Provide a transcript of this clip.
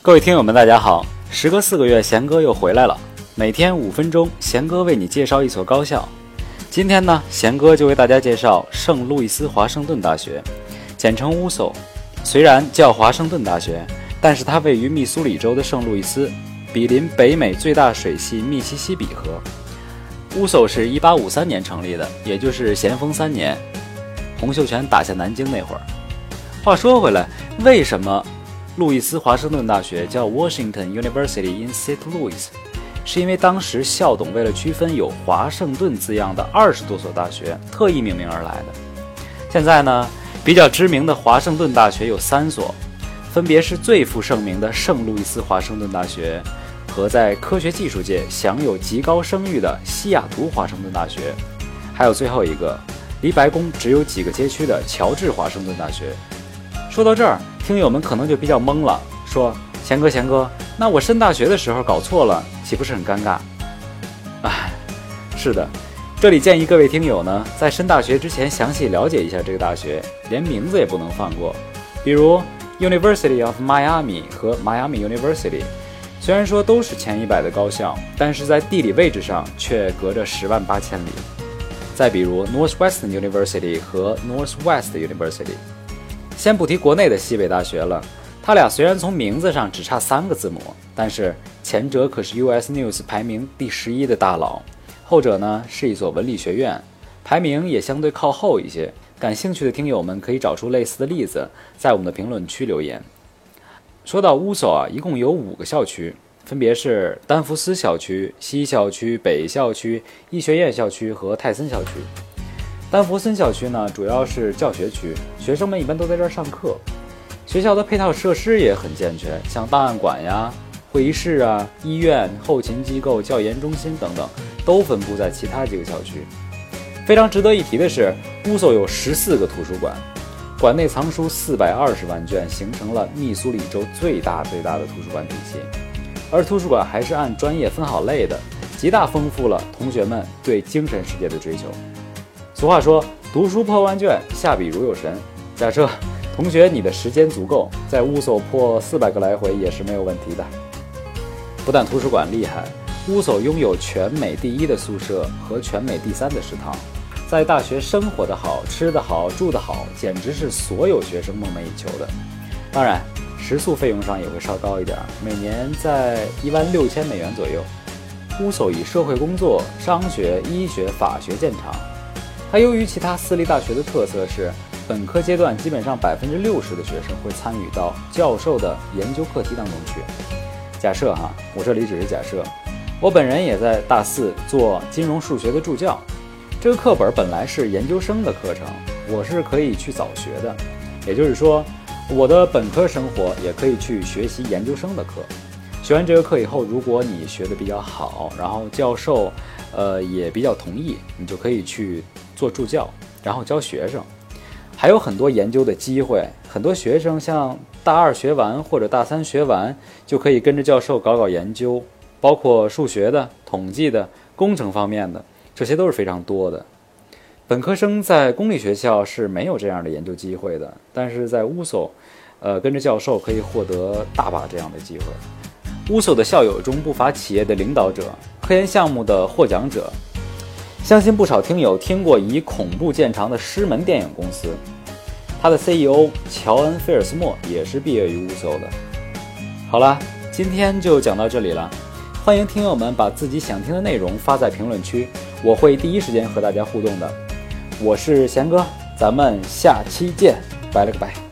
各位听友们，大家好！时隔四个月，贤哥又回来了。每天五分钟，贤哥为你介绍一所高校。今天呢，贤哥就为大家介绍圣路易斯华盛顿大学，简称乌索。虽然叫华盛顿大学，但是它位于密苏里州的圣路易斯，毗邻北美最大水系密西西比河。乌索是一八五三年成立的，也就是咸丰三年，洪秀全打下南京那会儿。话说回来，为什么？路易斯华盛顿大学叫 Washington University in St. Louis，是因为当时校董为了区分有“华盛顿”字样的二十多所大学，特意命名而来的。现在呢，比较知名的华盛顿大学有三所，分别是最负盛名的圣路易斯华盛顿大学，和在科学技术界享有极高声誉的西雅图华盛顿大学，还有最后一个离白宫只有几个街区的乔治华盛顿大学。说到这儿。听友们可能就比较懵了，说：“贤哥，贤哥，那我升大学的时候搞错了，岂不是很尴尬？”哎，是的，这里建议各位听友呢，在升大学之前详细了解一下这个大学，连名字也不能放过。比如 University of Miami 和 Miami University，虽然说都是前一百的高校，但是在地理位置上却隔着十万八千里。再比如 Northwestern University 和 Northwest University。先不提国内的西北大学了，它俩虽然从名字上只差三个字母，但是前者可是 US News 排名第十一的大佬，后者呢是一所文理学院，排名也相对靠后一些。感兴趣的听友们可以找出类似的例子，在我们的评论区留言。说到乌索啊，一共有五个校区，分别是丹佛斯校区、西校区、北校区、医学院校区和泰森校区。丹佛森校区呢，主要是教学区，学生们一般都在这儿上课。学校的配套设施也很健全，像档案馆呀、会议室啊、医院、后勤机构、教研中心等等，都分布在其他几个校区。非常值得一提的是，乌索有十四个图书馆，馆内藏书四百二十万卷，形成了密苏里州最大最大的图书馆体系。而图书馆还是按专业分好类的，极大丰富了同学们对精神世界的追求。俗话说，读书破万卷，下笔如有神。假设同学你的时间足够，在乌索破四百个来回也是没有问题的。不但图书馆厉害，乌索拥有全美第一的宿舍和全美第三的食堂，在大学生活的好，吃的好，住的好，简直是所有学生梦寐以求的。当然，食宿费用上也会稍高一点，每年在一万六千美元左右。乌索以社会工作、商学、医学、法学见长。它由于其他私立大学的特色是，本科阶段基本上百分之六十的学生会参与到教授的研究课题当中去。假设哈，我这里只是假设，我本人也在大四做金融数学的助教，这个课本本来是研究生的课程，我是可以去早学的，也就是说，我的本科生活也可以去学习研究生的课。学完这个课以后，如果你学的比较好，然后教授，呃，也比较同意，你就可以去。做助教，然后教学生，还有很多研究的机会。很多学生像大二学完或者大三学完，就可以跟着教授搞搞研究，包括数学的、统计的、工程方面的，这些都是非常多的。本科生在公立学校是没有这样的研究机会的，但是在乌索，呃，跟着教授可以获得大把这样的机会。乌索的校友中不乏企业的领导者、科研项目的获奖者。相信不少听友听过以恐怖见长的狮门电影公司，它的 CEO 乔恩·菲尔斯莫也是毕业于乌索的。好了，今天就讲到这里了，欢迎听友们把自己想听的内容发在评论区，我会第一时间和大家互动的。我是贤哥，咱们下期见，拜了个拜。